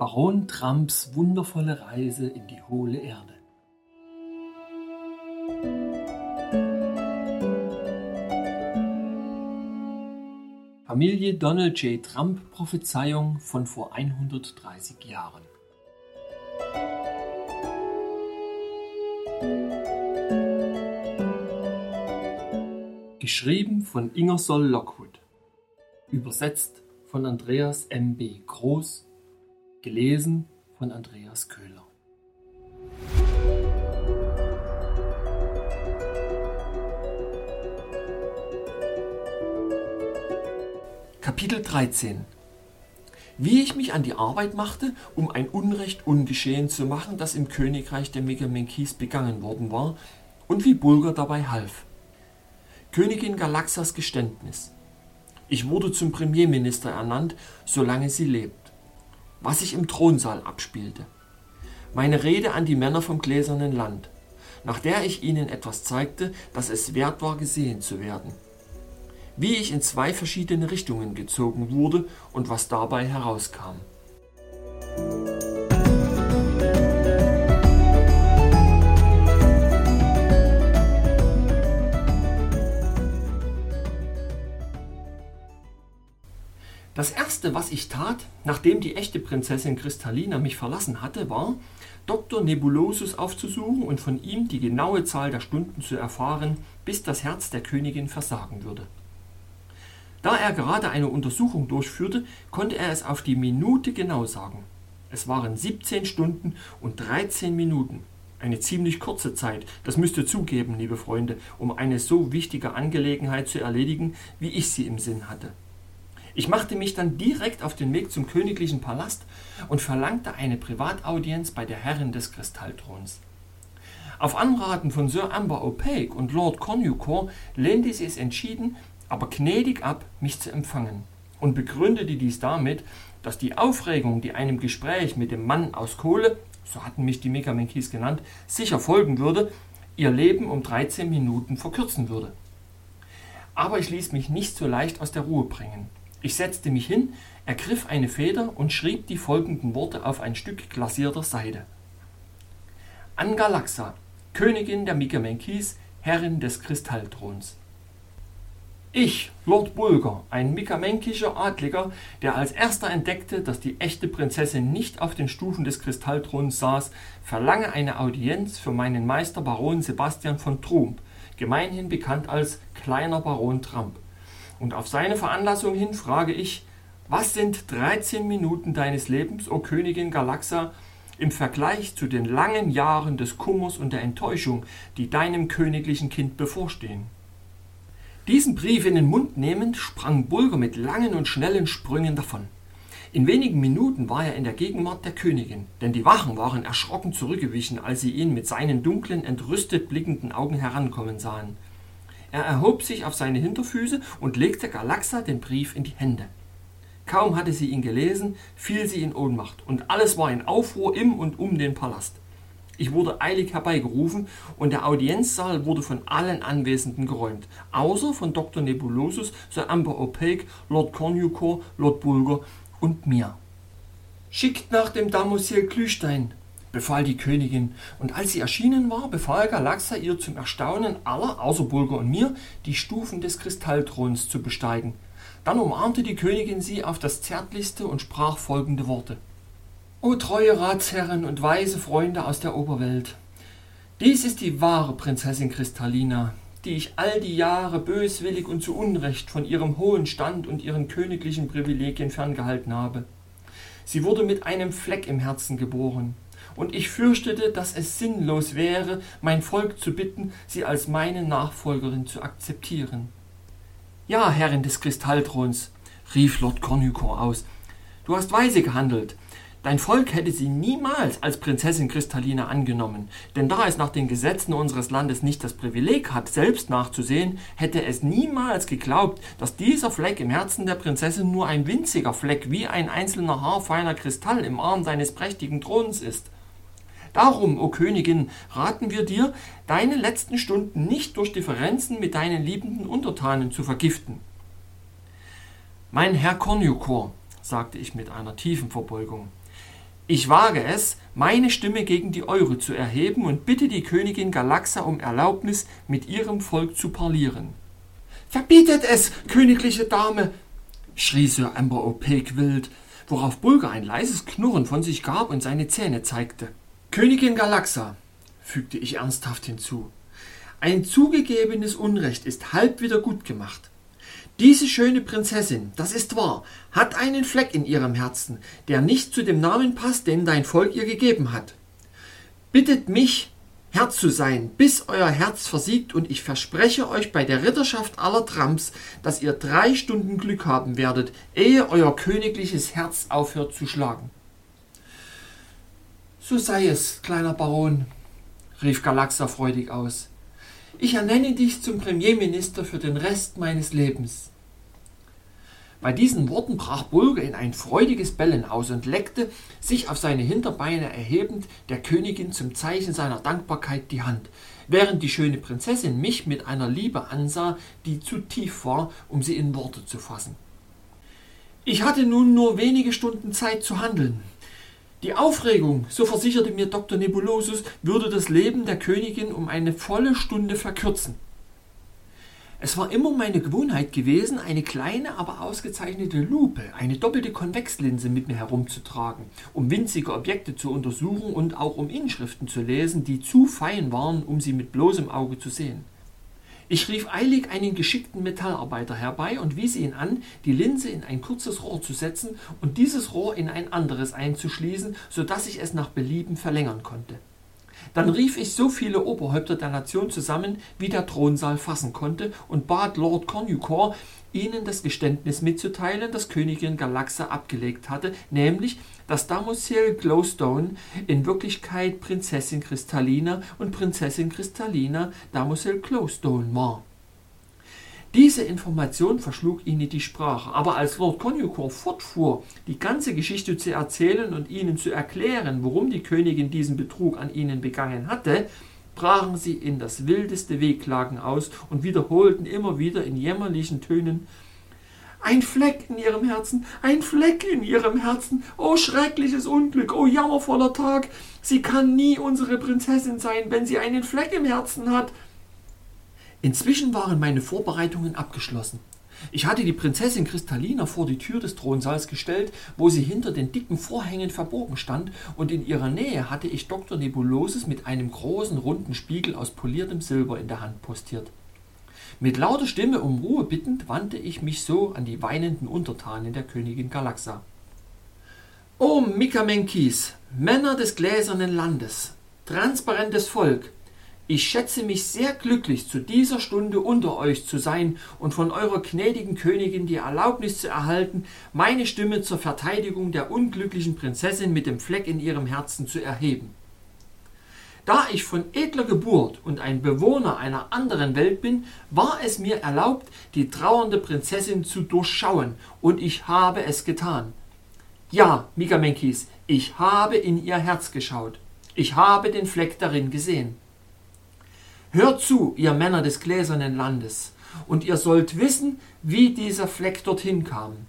Baron Trumps wundervolle Reise in die hohle Erde. Familie Donald J. Trump Prophezeiung von vor 130 Jahren. Geschrieben von Ingersoll Lockwood. Übersetzt von Andreas M. B. Groß. Gelesen von Andreas Köhler. Kapitel 13 Wie ich mich an die Arbeit machte, um ein Unrecht ungeschehen zu machen, das im Königreich der Megamenkis begangen worden war, und wie Bulger dabei half. Königin Galaxas Geständnis. Ich wurde zum Premierminister ernannt, solange sie lebt. Was sich im Thronsaal abspielte. Meine Rede an die Männer vom gläsernen Land, nach der ich ihnen etwas zeigte, das es wert war, gesehen zu werden. Wie ich in zwei verschiedene Richtungen gezogen wurde und was dabei herauskam. Erste, was ich tat, nachdem die echte Prinzessin Kristallina mich verlassen hatte, war, Dr. Nebulosus aufzusuchen und von ihm die genaue Zahl der Stunden zu erfahren, bis das Herz der Königin versagen würde. Da er gerade eine Untersuchung durchführte, konnte er es auf die Minute genau sagen. Es waren 17 Stunden und 13 Minuten. Eine ziemlich kurze Zeit, das müsst ihr zugeben, liebe Freunde, um eine so wichtige Angelegenheit zu erledigen, wie ich sie im Sinn hatte. Ich machte mich dann direkt auf den Weg zum königlichen Palast und verlangte eine Privataudienz bei der Herrin des Kristallthrons. Auf Anraten von Sir Amber O'Pake und Lord Cornucore lehnte sie es entschieden, aber gnädig ab, mich zu empfangen und begründete dies damit, dass die Aufregung, die einem Gespräch mit dem Mann aus Kohle, so hatten mich die Megamenkis genannt, sicher folgen würde, ihr Leben um 13 Minuten verkürzen würde. Aber ich ließ mich nicht so leicht aus der Ruhe bringen. Ich setzte mich hin, ergriff eine Feder und schrieb die folgenden Worte auf ein Stück glasierter Seide. An Galaxa, Königin der Mikamenkis, Herrin des Kristallthrons. Ich, Lord Bulger, ein mikamenkischer Adliger, der als erster entdeckte, dass die echte Prinzessin nicht auf den Stufen des Kristallthrons saß, verlange eine Audienz für meinen Meister Baron Sebastian von Trump, gemeinhin bekannt als kleiner Baron Trump. Und auf seine Veranlassung hin frage ich, was sind 13 Minuten deines Lebens, o Königin Galaxa, im Vergleich zu den langen Jahren des Kummers und der Enttäuschung, die deinem königlichen Kind bevorstehen? Diesen Brief in den Mund nehmend, sprang Bulger mit langen und schnellen Sprüngen davon. In wenigen Minuten war er in der Gegenwart der Königin, denn die Wachen waren erschrocken zurückgewichen, als sie ihn mit seinen dunklen, entrüstet blickenden Augen herankommen sahen. Er erhob sich auf seine Hinterfüße und legte Galaxa den Brief in die Hände. Kaum hatte sie ihn gelesen, fiel sie in Ohnmacht, und alles war in Aufruhr im und um den Palast. Ich wurde eilig herbeigerufen und der Audienzsaal wurde von allen Anwesenden geräumt, außer von Dr. Nebulosus, Sir Amber O'Pake, Lord Cornucore, Lord Bulger und mir. Schickt nach dem Damosil Glühstein, befahl die Königin, und als sie erschienen war, befahl Galaxa ihr zum Erstaunen aller, außer Bulger und mir, die Stufen des Kristallthrons zu besteigen. Dann umarmte die Königin sie auf das Zärtlichste und sprach folgende Worte. O treue Ratsherren und weise Freunde aus der Oberwelt, dies ist die wahre Prinzessin Kristallina, die ich all die Jahre böswillig und zu Unrecht von ihrem hohen Stand und ihren königlichen Privilegien ferngehalten habe. Sie wurde mit einem Fleck im Herzen geboren, und ich fürchtete, dass es sinnlos wäre, mein Volk zu bitten, sie als meine Nachfolgerin zu akzeptieren. Ja, Herrin des Kristallthrons, rief Lord Cornucore aus, du hast weise gehandelt. Dein Volk hätte sie niemals als Prinzessin Kristallina angenommen, denn da es nach den Gesetzen unseres Landes nicht das Privileg hat, selbst nachzusehen, hätte es niemals geglaubt, dass dieser Fleck im Herzen der Prinzessin nur ein winziger Fleck wie ein einzelner haarfeiner Kristall im Arm deines prächtigen Throns ist. Darum, o Königin, raten wir dir, deine letzten Stunden nicht durch Differenzen mit deinen liebenden Untertanen zu vergiften. Mein Herr Konjunkor, sagte ich mit einer tiefen Verbeugung, Ich wage es, meine Stimme gegen die eure zu erheben und bitte die Königin Galaxa um Erlaubnis, mit ihrem Volk zu parlieren. Verbietet es, königliche Dame! schrie Sir Amber O'Pake wild, worauf Bulger ein leises Knurren von sich gab und seine Zähne zeigte. Königin Galaxa, fügte ich ernsthaft hinzu, ein zugegebenes Unrecht ist halb wieder gut gemacht. Diese schöne Prinzessin, das ist wahr, hat einen Fleck in ihrem Herzen, der nicht zu dem Namen passt, den dein Volk ihr gegeben hat. Bittet mich, Herr zu sein, bis euer Herz versiegt, und ich verspreche euch bei der Ritterschaft aller Trams, dass ihr drei Stunden Glück haben werdet, ehe euer königliches Herz aufhört zu schlagen. So sei es, kleiner Baron, rief Galaxa freudig aus. Ich ernenne dich zum Premierminister für den Rest meines Lebens. Bei diesen Worten brach Bulger in ein freudiges Bellen aus und leckte, sich auf seine Hinterbeine erhebend, der Königin zum Zeichen seiner Dankbarkeit die Hand, während die schöne Prinzessin mich mit einer Liebe ansah, die zu tief war, um sie in Worte zu fassen. Ich hatte nun nur wenige Stunden Zeit zu handeln. Die Aufregung, so versicherte mir Dr. Nebulosus, würde das Leben der Königin um eine volle Stunde verkürzen. Es war immer meine Gewohnheit gewesen, eine kleine, aber ausgezeichnete Lupe, eine doppelte Konvexlinse mit mir herumzutragen, um winzige Objekte zu untersuchen und auch um Inschriften zu lesen, die zu fein waren, um sie mit bloßem Auge zu sehen. Ich rief eilig einen geschickten Metallarbeiter herbei und wies ihn an, die Linse in ein kurzes Rohr zu setzen und dieses Rohr in ein anderes einzuschließen, so dass ich es nach Belieben verlängern konnte. Dann rief ich so viele Oberhäupter der Nation zusammen, wie der Thronsaal fassen konnte, und bat Lord Cornucore, ihnen das Geständnis mitzuteilen, das Königin Galaxa abgelegt hatte, nämlich, dass Damosil Glowstone in Wirklichkeit Prinzessin Kristallina und Prinzessin Kristallina Damosil Glowstone war. Diese Information verschlug ihnen die Sprache, aber als Lord Conjucore fortfuhr, die ganze Geschichte zu erzählen und ihnen zu erklären, warum die Königin diesen Betrug an ihnen begangen hatte, brachen sie in das wildeste Wehklagen aus und wiederholten immer wieder in jämmerlichen Tönen ein Fleck in ihrem Herzen, ein Fleck in ihrem Herzen, oh schreckliches Unglück, oh jammervoller Tag, sie kann nie unsere Prinzessin sein, wenn sie einen Fleck im Herzen hat. Inzwischen waren meine Vorbereitungen abgeschlossen. Ich hatte die Prinzessin Kristallina vor die Tür des Thronsaals gestellt, wo sie hinter den dicken Vorhängen verborgen stand, und in ihrer Nähe hatte ich Dr. Nebulosus mit einem großen runden Spiegel aus poliertem Silber in der Hand postiert. Mit lauter Stimme um Ruhe bittend wandte ich mich so an die weinenden Untertanen der Königin Galaxa. O Mikamenkis, Männer des gläsernen Landes, transparentes Volk, ich schätze mich sehr glücklich, zu dieser Stunde unter euch zu sein und von eurer gnädigen Königin die Erlaubnis zu erhalten, meine Stimme zur Verteidigung der unglücklichen Prinzessin mit dem Fleck in ihrem Herzen zu erheben. Da ich von edler Geburt und ein Bewohner einer anderen Welt bin, war es mir erlaubt, die trauernde Prinzessin zu durchschauen, und ich habe es getan. Ja, Megamenkis, ich habe in ihr Herz geschaut. Ich habe den Fleck darin gesehen. Hört zu, ihr Männer des gläsernen Landes, und ihr sollt wissen, wie dieser Fleck dorthin kam.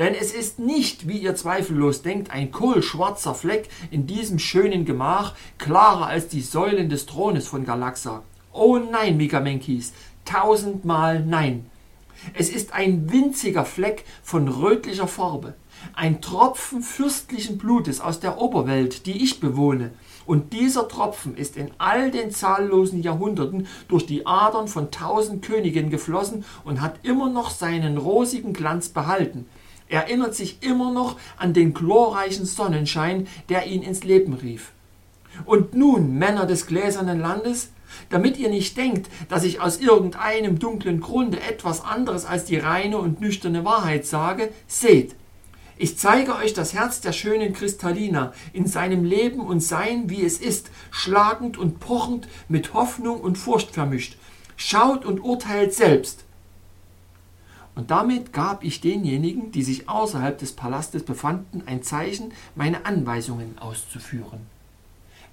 Denn es ist nicht, wie ihr zweifellos denkt, ein kohlschwarzer Fleck in diesem schönen Gemach, klarer als die Säulen des Thrones von Galaxa. Oh nein, Megamenkis, tausendmal nein. Es ist ein winziger Fleck von rötlicher Farbe, ein Tropfen fürstlichen Blutes aus der Oberwelt, die ich bewohne, und dieser Tropfen ist in all den zahllosen Jahrhunderten durch die Adern von tausend Königen geflossen und hat immer noch seinen rosigen Glanz behalten. Erinnert sich immer noch an den glorreichen Sonnenschein, der ihn ins Leben rief. Und nun, Männer des gläsernen Landes, damit ihr nicht denkt, dass ich aus irgendeinem dunklen Grunde etwas anderes als die reine und nüchterne Wahrheit sage, seht, ich zeige euch das Herz der schönen Kristallina in seinem Leben und Sein, wie es ist, schlagend und pochend, mit Hoffnung und Furcht vermischt. Schaut und urteilt selbst. Und damit gab ich denjenigen, die sich außerhalb des Palastes befanden, ein Zeichen, meine Anweisungen auszuführen.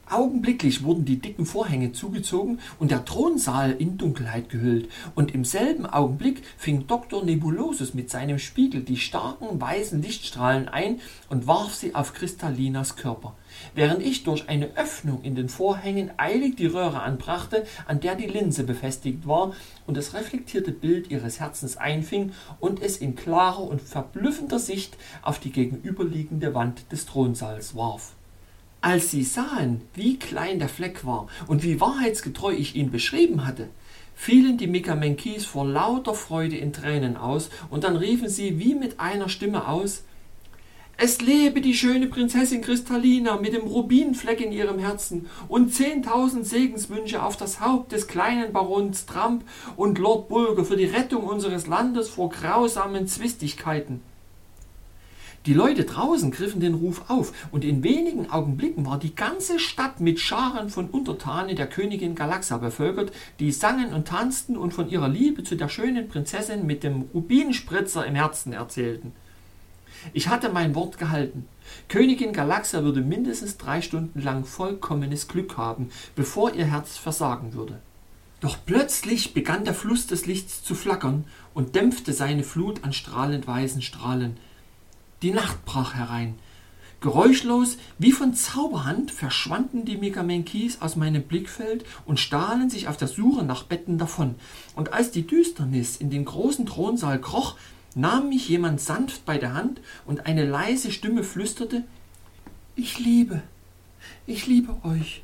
Augenblicklich wurden die dicken Vorhänge zugezogen und der Thronsaal in Dunkelheit gehüllt, und im selben Augenblick fing Dr. Nebulosus mit seinem Spiegel die starken weißen Lichtstrahlen ein und warf sie auf Kristallinas Körper, während ich durch eine Öffnung in den Vorhängen eilig die Röhre anbrachte, an der die Linse befestigt war und das reflektierte Bild ihres Herzens einfing und es in klarer und verblüffender Sicht auf die gegenüberliegende Wand des Thronsaals warf. Als sie sahen, wie klein der Fleck war und wie wahrheitsgetreu ich ihn beschrieben hatte, fielen die Mikamenkis vor lauter Freude in Tränen aus, und dann riefen sie wie mit einer Stimme aus Es lebe die schöne Prinzessin Kristallina mit dem Rubinfleck in ihrem Herzen und zehntausend Segenswünsche auf das Haupt des kleinen Barons Trump und Lord Bulger für die Rettung unseres Landes vor grausamen Zwistigkeiten. Die Leute draußen griffen den Ruf auf, und in wenigen Augenblicken war die ganze Stadt mit Scharen von Untertanen der Königin Galaxa bevölkert, die sangen und tanzten und von ihrer Liebe zu der schönen Prinzessin mit dem Rubinspritzer im Herzen erzählten. Ich hatte mein Wort gehalten. Königin Galaxa würde mindestens drei Stunden lang vollkommenes Glück haben, bevor ihr Herz versagen würde. Doch plötzlich begann der Fluss des Lichts zu flackern und dämpfte seine Flut an strahlend weißen Strahlen. Die Nacht brach herein. Geräuschlos, wie von Zauberhand, verschwanden die Megamenkis aus meinem Blickfeld und stahlen sich auf der Suche nach Betten davon. Und als die Düsternis in den großen Thronsaal kroch, nahm mich jemand sanft bei der Hand und eine leise Stimme flüsterte Ich liebe, ich liebe euch.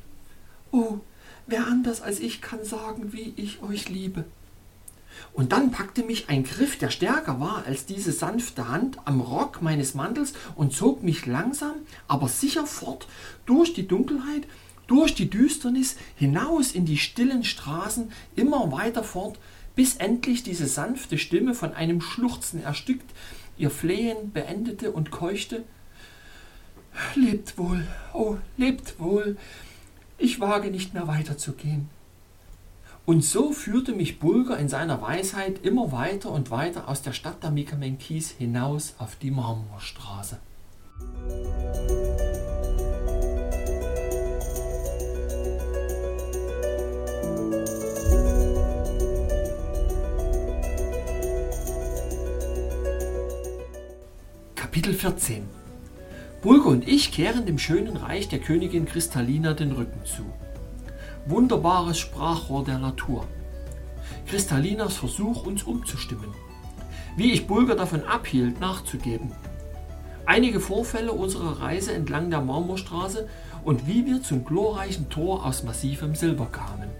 Oh, wer anders als ich kann sagen, wie ich euch liebe. Und dann packte mich ein Griff, der stärker war als diese sanfte Hand, am Rock meines Mantels und zog mich langsam, aber sicher fort durch die Dunkelheit, durch die Düsternis, hinaus in die stillen Straßen, immer weiter fort, bis endlich diese sanfte Stimme von einem Schluchzen erstickt, ihr Flehen beendete und keuchte Lebt wohl, oh, lebt wohl, ich wage nicht mehr weiterzugehen. Und so führte mich Bulger in seiner Weisheit immer weiter und weiter aus der Stadt der Mikamenkis hinaus auf die Marmorstraße. Kapitel 14 Bulger und ich kehren dem schönen Reich der Königin Kristallina den Rücken zu wunderbares Sprachrohr der Natur. Kristallinas Versuch, uns umzustimmen. Wie ich Bulger davon abhielt, nachzugeben. Einige Vorfälle unserer Reise entlang der Marmorstraße und wie wir zum glorreichen Tor aus massivem Silber kamen.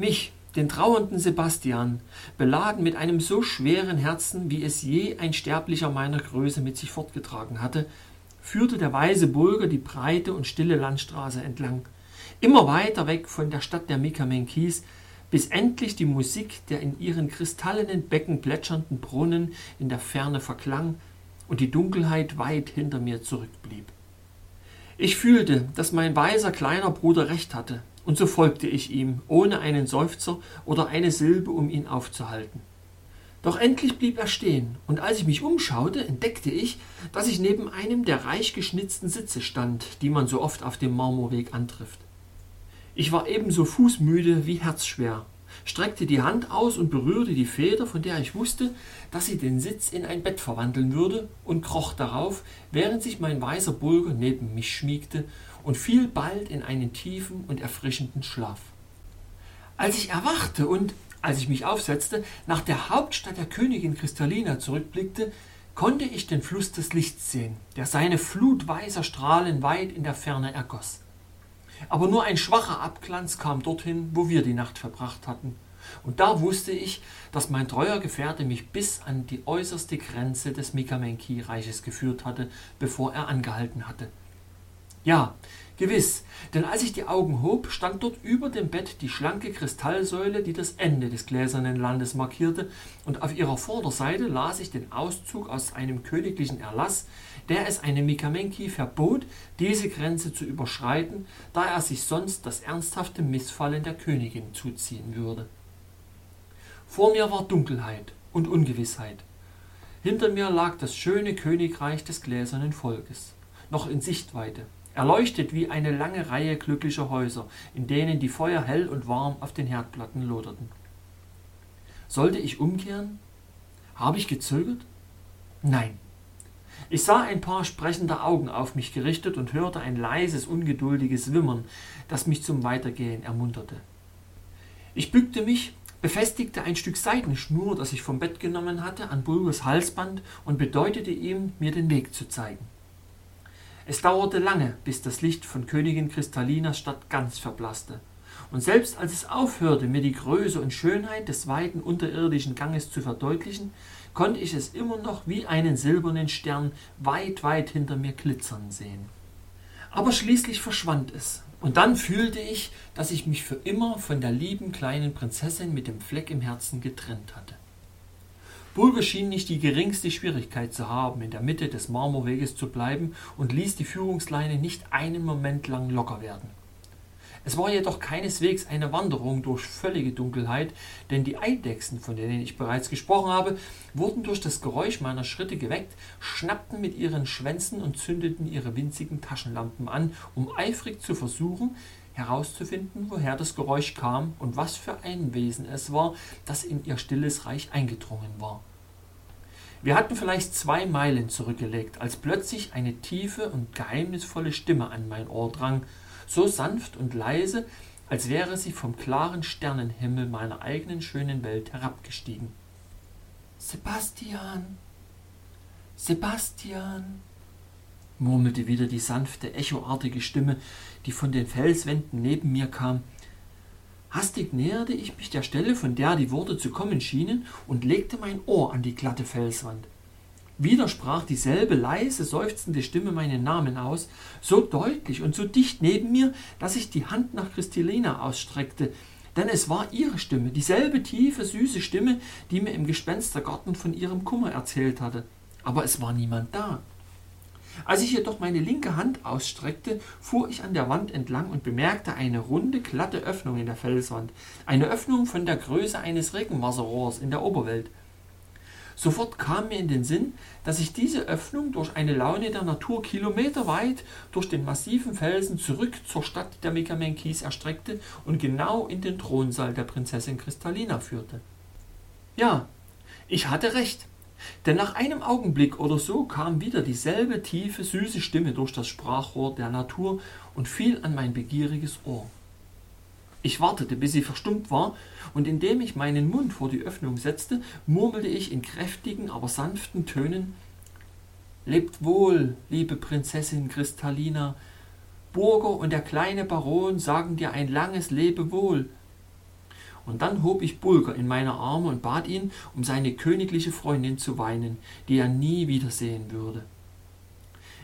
Mich, den trauernden Sebastian, beladen mit einem so schweren Herzen, wie es je ein Sterblicher meiner Größe mit sich fortgetragen hatte, führte der weise Bulger die breite und stille Landstraße entlang, immer weiter weg von der Stadt der Mikamenkis, bis endlich die Musik der in ihren kristallenen Becken plätschernden Brunnen in der Ferne verklang und die Dunkelheit weit hinter mir zurückblieb. Ich fühlte, dass mein weiser kleiner Bruder recht hatte, und so folgte ich ihm, ohne einen Seufzer oder eine Silbe, um ihn aufzuhalten. Doch endlich blieb er stehen, und als ich mich umschaute, entdeckte ich, dass ich neben einem der reich geschnitzten Sitze stand, die man so oft auf dem Marmorweg antrifft. Ich war ebenso fußmüde wie herzschwer, streckte die Hand aus und berührte die Feder, von der ich wusste, dass sie den Sitz in ein Bett verwandeln würde, und kroch darauf, während sich mein weißer Bulger neben mich schmiegte und fiel bald in einen tiefen und erfrischenden Schlaf. Als ich erwachte und, als ich mich aufsetzte, nach der Hauptstadt der Königin Kristallina zurückblickte, konnte ich den Fluss des Lichts sehen, der seine Flut weißer Strahlen weit in der Ferne ergoss. Aber nur ein schwacher Abglanz kam dorthin, wo wir die Nacht verbracht hatten. Und da wusste ich, dass mein treuer Gefährte mich bis an die äußerste Grenze des Mikamenki-Reiches geführt hatte, bevor er angehalten hatte. Ja, gewiss, denn als ich die Augen hob, stand dort über dem Bett die schlanke Kristallsäule, die das Ende des gläsernen Landes markierte, und auf ihrer Vorderseite las ich den Auszug aus einem königlichen Erlass, der es einem Mikamenki verbot, diese Grenze zu überschreiten, da er sich sonst das ernsthafte Missfallen der Königin zuziehen würde. Vor mir war Dunkelheit und Ungewissheit. Hinter mir lag das schöne Königreich des gläsernen Volkes, noch in Sichtweite, erleuchtet wie eine lange Reihe glücklicher Häuser, in denen die Feuer hell und warm auf den Herdplatten loderten. Sollte ich umkehren? Habe ich gezögert? Nein. Ich sah ein paar sprechende Augen auf mich gerichtet und hörte ein leises, ungeduldiges Wimmern, das mich zum Weitergehen ermunterte. Ich bückte mich befestigte ein Stück Seidenschnur, das ich vom Bett genommen hatte, an Bulgers Halsband und bedeutete ihm, mir den Weg zu zeigen. Es dauerte lange, bis das Licht von Königin Kristallinas Stadt ganz verblasste. Und selbst als es aufhörte, mir die Größe und Schönheit des weiten unterirdischen Ganges zu verdeutlichen, konnte ich es immer noch wie einen silbernen Stern weit, weit hinter mir glitzern sehen. Aber schließlich verschwand es, und dann fühlte ich, dass ich mich für immer von der lieben kleinen Prinzessin mit dem Fleck im Herzen getrennt hatte. Bulger schien nicht die geringste Schwierigkeit zu haben, in der Mitte des Marmorweges zu bleiben und ließ die Führungsleine nicht einen Moment lang locker werden. Es war jedoch keineswegs eine Wanderung durch völlige Dunkelheit, denn die Eidechsen, von denen ich bereits gesprochen habe, wurden durch das Geräusch meiner Schritte geweckt, schnappten mit ihren Schwänzen und zündeten ihre winzigen Taschenlampen an, um eifrig zu versuchen, herauszufinden, woher das Geräusch kam und was für ein Wesen es war, das in ihr stilles Reich eingedrungen war. Wir hatten vielleicht zwei Meilen zurückgelegt, als plötzlich eine tiefe und geheimnisvolle Stimme an mein Ohr drang, so sanft und leise, als wäre sie vom klaren Sternenhimmel meiner eigenen schönen Welt herabgestiegen. Sebastian, Sebastian, murmelte wieder die sanfte, echoartige Stimme, die von den Felswänden neben mir kam. Hastig näherte ich mich der Stelle, von der die Worte zu kommen schienen, und legte mein Ohr an die glatte Felswand. Wieder sprach dieselbe leise, seufzende Stimme meinen Namen aus, so deutlich und so dicht neben mir, dass ich die Hand nach Christelina ausstreckte, denn es war ihre Stimme, dieselbe tiefe, süße Stimme, die mir im Gespenstergarten von ihrem Kummer erzählt hatte. Aber es war niemand da. Als ich jedoch meine linke Hand ausstreckte, fuhr ich an der Wand entlang und bemerkte eine runde, glatte Öffnung in der Felswand, eine Öffnung von der Größe eines Regenwasserrohrs in der Oberwelt. Sofort kam mir in den Sinn, dass sich diese Öffnung durch eine Laune der Natur kilometerweit durch den massiven Felsen zurück zur Stadt der Megamenkis erstreckte und genau in den Thronsaal der Prinzessin Kristallina führte. Ja, ich hatte recht. Denn nach einem Augenblick oder so kam wieder dieselbe tiefe, süße Stimme durch das Sprachrohr der Natur und fiel an mein begieriges Ohr. Ich wartete, bis sie verstummt war, und indem ich meinen Mund vor die Öffnung setzte, murmelte ich in kräftigen, aber sanften Tönen Lebt wohl, liebe Prinzessin Kristallina. Burger und der kleine Baron sagen dir ein langes Lebewohl. Und dann hob ich Bulger in meine Arme und bat ihn, um seine königliche Freundin zu weinen, die er nie wiedersehen würde.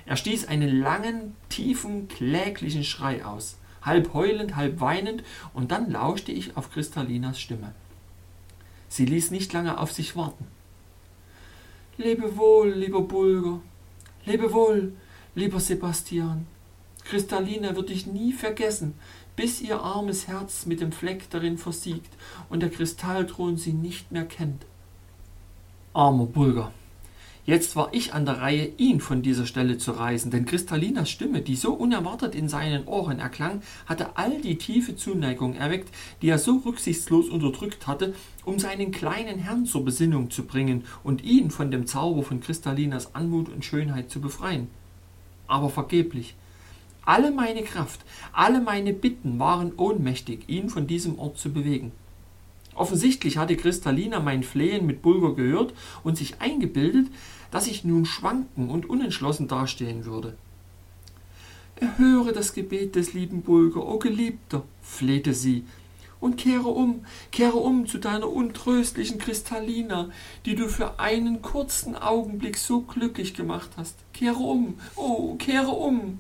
Er stieß einen langen, tiefen, kläglichen Schrei aus halb heulend, halb weinend, und dann lauschte ich auf Kristallinas Stimme. Sie ließ nicht lange auf sich warten. Lebe wohl, lieber Bulger, lebe wohl, lieber Sebastian. Kristallina wird dich nie vergessen, bis ihr armes Herz mit dem Fleck darin versiegt und der Kristallthron sie nicht mehr kennt. Armer Bulger, Jetzt war ich an der Reihe, ihn von dieser Stelle zu reißen, denn Kristallinas Stimme, die so unerwartet in seinen Ohren erklang, hatte all die tiefe Zuneigung erweckt, die er so rücksichtslos unterdrückt hatte, um seinen kleinen Herrn zur Besinnung zu bringen und ihn von dem Zauber von Kristallinas Anmut und Schönheit zu befreien. Aber vergeblich. Alle meine Kraft, alle meine Bitten waren ohnmächtig, ihn von diesem Ort zu bewegen. Offensichtlich hatte Kristallina mein Flehen mit Bulger gehört und sich eingebildet, dass ich nun schwanken und unentschlossen dastehen würde. Erhöre das Gebet des lieben Bulger, o oh Geliebter, flehte sie, und kehre um, kehre um zu deiner untröstlichen Kristallina, die du für einen kurzen Augenblick so glücklich gemacht hast. Kehre um, oh, kehre um.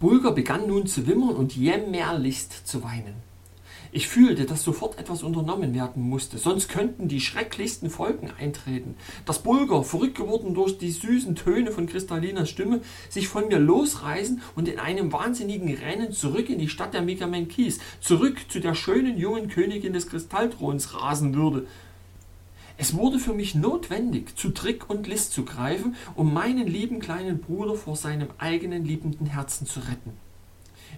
Bulger begann nun zu wimmern und jämmerlichst zu weinen. Ich fühlte, dass sofort etwas unternommen werden musste, sonst könnten die schrecklichsten Folgen eintreten. Dass Bulger, verrückt geworden durch die süßen Töne von Kristallinas Stimme, sich von mir losreißen und in einem wahnsinnigen Rennen zurück in die Stadt der Megamenkis, zurück zu der schönen jungen Königin des Kristallthrons rasen würde. Es wurde für mich notwendig, zu Trick und List zu greifen, um meinen lieben kleinen Bruder vor seinem eigenen liebenden Herzen zu retten.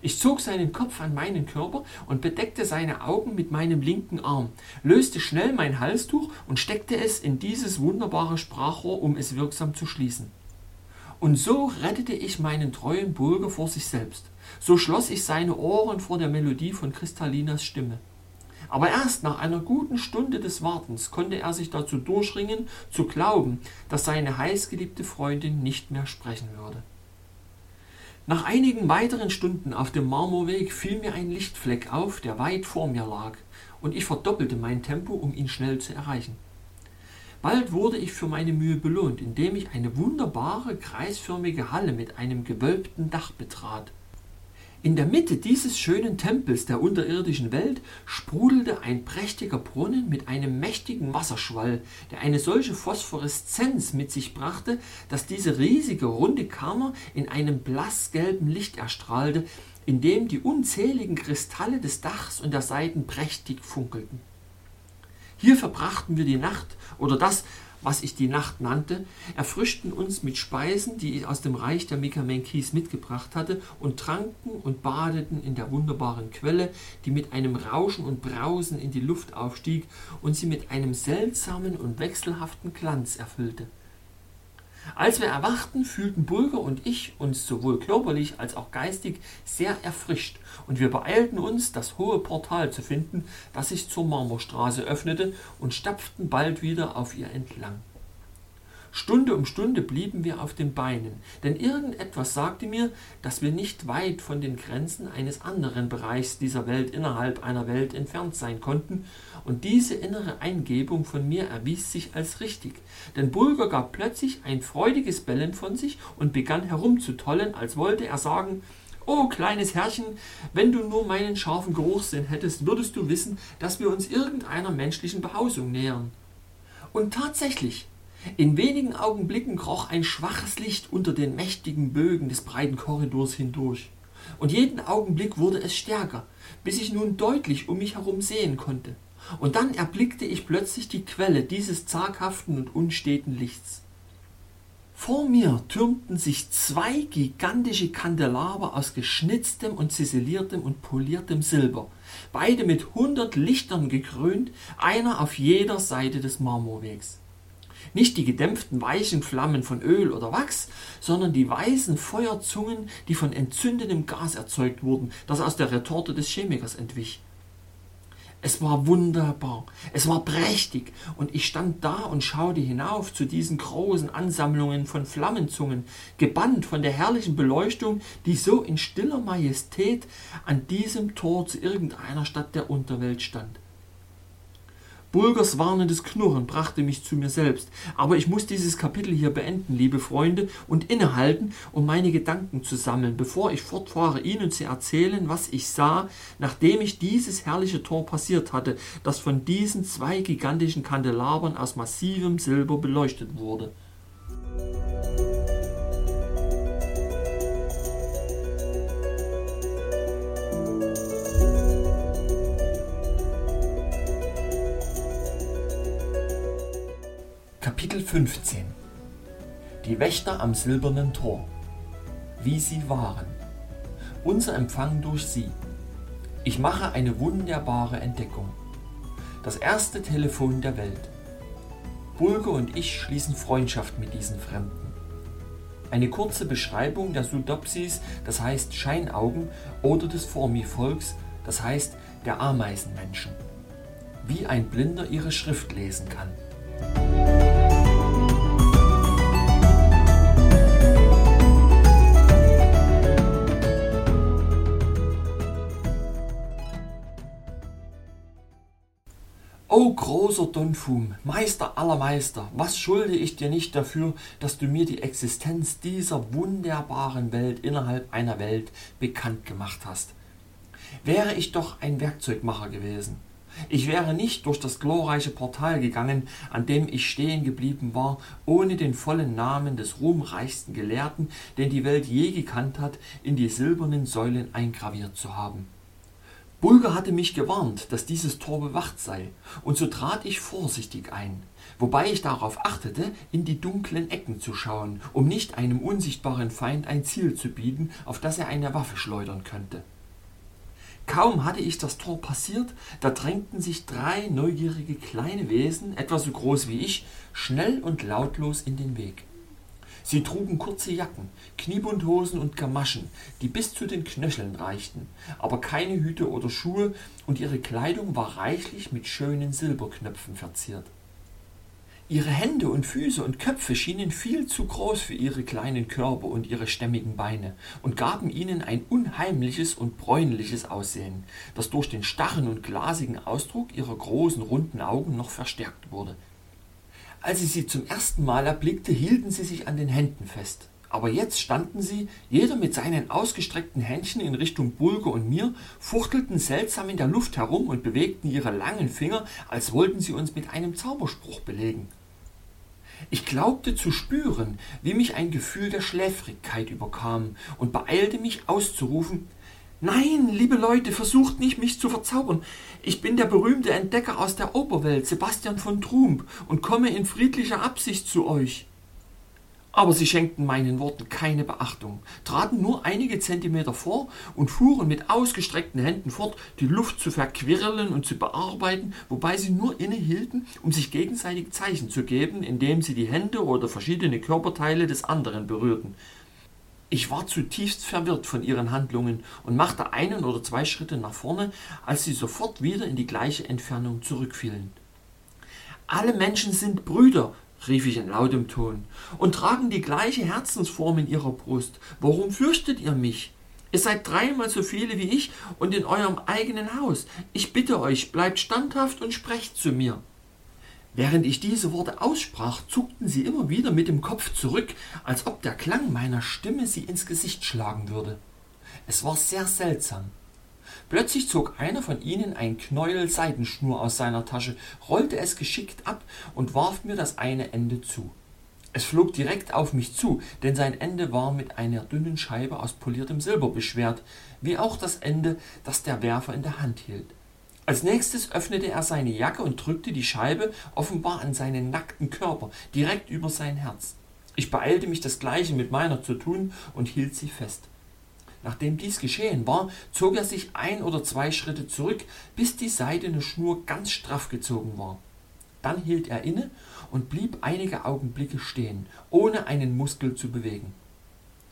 Ich zog seinen Kopf an meinen Körper und bedeckte seine Augen mit meinem linken Arm, löste schnell mein Halstuch und steckte es in dieses wunderbare Sprachrohr, um es wirksam zu schließen. Und so rettete ich meinen treuen Bulger vor sich selbst. So schloss ich seine Ohren vor der Melodie von Kristallinas Stimme. Aber erst nach einer guten Stunde des Wartens konnte er sich dazu durchringen, zu glauben, dass seine heißgeliebte Freundin nicht mehr sprechen würde. Nach einigen weiteren Stunden auf dem Marmorweg fiel mir ein Lichtfleck auf, der weit vor mir lag, und ich verdoppelte mein Tempo, um ihn schnell zu erreichen. Bald wurde ich für meine Mühe belohnt, indem ich eine wunderbare kreisförmige Halle mit einem gewölbten Dach betrat. In der Mitte dieses schönen Tempels der unterirdischen Welt sprudelte ein prächtiger Brunnen mit einem mächtigen Wasserschwall, der eine solche Phosphoreszenz mit sich brachte, dass diese riesige runde Kammer in einem blassgelben Licht erstrahlte, in dem die unzähligen Kristalle des Dachs und der Seiten prächtig funkelten. Hier verbrachten wir die Nacht oder das, was ich die Nacht nannte, erfrischten uns mit Speisen, die ich aus dem Reich der Mikamenkis mitgebracht hatte, und tranken und badeten in der wunderbaren Quelle, die mit einem Rauschen und Brausen in die Luft aufstieg und sie mit einem seltsamen und wechselhaften Glanz erfüllte. Als wir erwachten, fühlten Bulger und ich uns sowohl körperlich als auch geistig sehr erfrischt, und wir beeilten uns, das hohe Portal zu finden, das sich zur Marmorstraße öffnete, und stapften bald wieder auf ihr entlang. Stunde um Stunde blieben wir auf den Beinen, denn irgendetwas sagte mir, dass wir nicht weit von den Grenzen eines anderen Bereichs dieser Welt innerhalb einer Welt entfernt sein konnten, und diese innere Eingebung von mir erwies sich als richtig, denn Bulger gab plötzlich ein freudiges Bellen von sich und begann herumzutollen, als wollte er sagen, Oh, kleines Herrchen, wenn du nur meinen scharfen Geruchssinn hättest, würdest du wissen, dass wir uns irgendeiner menschlichen Behausung nähern. Und tatsächlich, in wenigen Augenblicken kroch ein schwaches Licht unter den mächtigen Bögen des breiten Korridors hindurch. Und jeden Augenblick wurde es stärker, bis ich nun deutlich um mich herum sehen konnte. Und dann erblickte ich plötzlich die Quelle dieses zaghaften und unsteten Lichts. Vor mir türmten sich zwei gigantische Kandelaber aus geschnitztem und ziseliertem und poliertem Silber, beide mit hundert Lichtern gekrönt, einer auf jeder Seite des Marmorwegs. Nicht die gedämpften weichen Flammen von Öl oder Wachs, sondern die weißen Feuerzungen, die von entzündetem Gas erzeugt wurden, das aus der Retorte des Chemikers entwich. Es war wunderbar, es war prächtig, und ich stand da und schaute hinauf zu diesen großen Ansammlungen von Flammenzungen, gebannt von der herrlichen Beleuchtung, die so in stiller Majestät an diesem Tor zu irgendeiner Stadt der Unterwelt stand. Bulgers warnendes Knurren brachte mich zu mir selbst. Aber ich muss dieses Kapitel hier beenden, liebe Freunde, und innehalten, um meine Gedanken zu sammeln, bevor ich fortfahre, Ihnen zu erzählen, was ich sah, nachdem ich dieses herrliche Tor passiert hatte, das von diesen zwei gigantischen Kandelabern aus massivem Silber beleuchtet wurde. Kapitel 15 Die Wächter am silbernen Tor Wie sie waren. Unser Empfang durch sie. Ich mache eine wunderbare Entdeckung. Das erste Telefon der Welt. Bulge und ich schließen Freundschaft mit diesen Fremden. Eine kurze Beschreibung der Sudopsis, das heißt Scheinaugen, oder des Formivolks, das heißt der Ameisenmenschen. Wie ein Blinder ihre Schrift lesen kann. O großer Donfum, Meister aller Meister, was schulde ich dir nicht dafür, dass du mir die Existenz dieser wunderbaren Welt innerhalb einer Welt bekannt gemacht hast? Wäre ich doch ein Werkzeugmacher gewesen. Ich wäre nicht durch das glorreiche Portal gegangen, an dem ich stehen geblieben war, ohne den vollen Namen des ruhmreichsten Gelehrten, den die Welt je gekannt hat, in die silbernen Säulen eingraviert zu haben. Bulger hatte mich gewarnt, dass dieses Tor bewacht sei, und so trat ich vorsichtig ein, wobei ich darauf achtete, in die dunklen Ecken zu schauen, um nicht einem unsichtbaren Feind ein Ziel zu bieten, auf das er eine Waffe schleudern könnte. Kaum hatte ich das Tor passiert, da drängten sich drei neugierige kleine Wesen, etwa so groß wie ich, schnell und lautlos in den Weg. Sie trugen kurze Jacken, Kniebundhosen und Gamaschen, die bis zu den Knöcheln reichten, aber keine Hüte oder Schuhe, und ihre Kleidung war reichlich mit schönen Silberknöpfen verziert. Ihre Hände und Füße und Köpfe schienen viel zu groß für ihre kleinen Körper und ihre stämmigen Beine und gaben ihnen ein unheimliches und bräunliches Aussehen, das durch den starren und glasigen Ausdruck ihrer großen runden Augen noch verstärkt wurde. Als ich sie zum ersten Mal erblickte, hielten sie sich an den Händen fest. Aber jetzt standen sie, jeder mit seinen ausgestreckten Händchen in Richtung Bulger und mir, fuchtelten seltsam in der Luft herum und bewegten ihre langen Finger, als wollten sie uns mit einem Zauberspruch belegen. Ich glaubte zu spüren, wie mich ein Gefühl der Schläfrigkeit überkam und beeilte mich auszurufen Nein, liebe Leute, versucht nicht, mich zu verzaubern. Ich bin der berühmte Entdecker aus der Oberwelt, Sebastian von Trump, und komme in friedlicher Absicht zu euch. Aber sie schenkten meinen Worten keine Beachtung, traten nur einige Zentimeter vor und fuhren mit ausgestreckten Händen fort, die Luft zu verquirlen und zu bearbeiten, wobei sie nur innehielten, um sich gegenseitig Zeichen zu geben, indem sie die Hände oder verschiedene Körperteile des anderen berührten. Ich war zutiefst verwirrt von ihren Handlungen und machte einen oder zwei Schritte nach vorne, als sie sofort wieder in die gleiche Entfernung zurückfielen. Alle Menschen sind Brüder, rief ich in lautem Ton, und tragen die gleiche Herzensform in ihrer Brust. Warum fürchtet ihr mich? Ihr seid dreimal so viele wie ich und in eurem eigenen Haus. Ich bitte euch, bleibt standhaft und sprecht zu mir. Während ich diese Worte aussprach, zuckten sie immer wieder mit dem Kopf zurück, als ob der Klang meiner Stimme sie ins Gesicht schlagen würde. Es war sehr seltsam. Plötzlich zog einer von ihnen ein Knäuel Seidenschnur aus seiner Tasche, rollte es geschickt ab und warf mir das eine Ende zu. Es flog direkt auf mich zu, denn sein Ende war mit einer dünnen Scheibe aus poliertem Silber beschwert, wie auch das Ende, das der Werfer in der Hand hielt. Als nächstes öffnete er seine Jacke und drückte die Scheibe offenbar an seinen nackten Körper, direkt über sein Herz. Ich beeilte mich, das gleiche mit meiner zu tun und hielt sie fest. Nachdem dies geschehen war, zog er sich ein oder zwei Schritte zurück, bis die seidene Schnur ganz straff gezogen war. Dann hielt er inne und blieb einige Augenblicke stehen, ohne einen Muskel zu bewegen.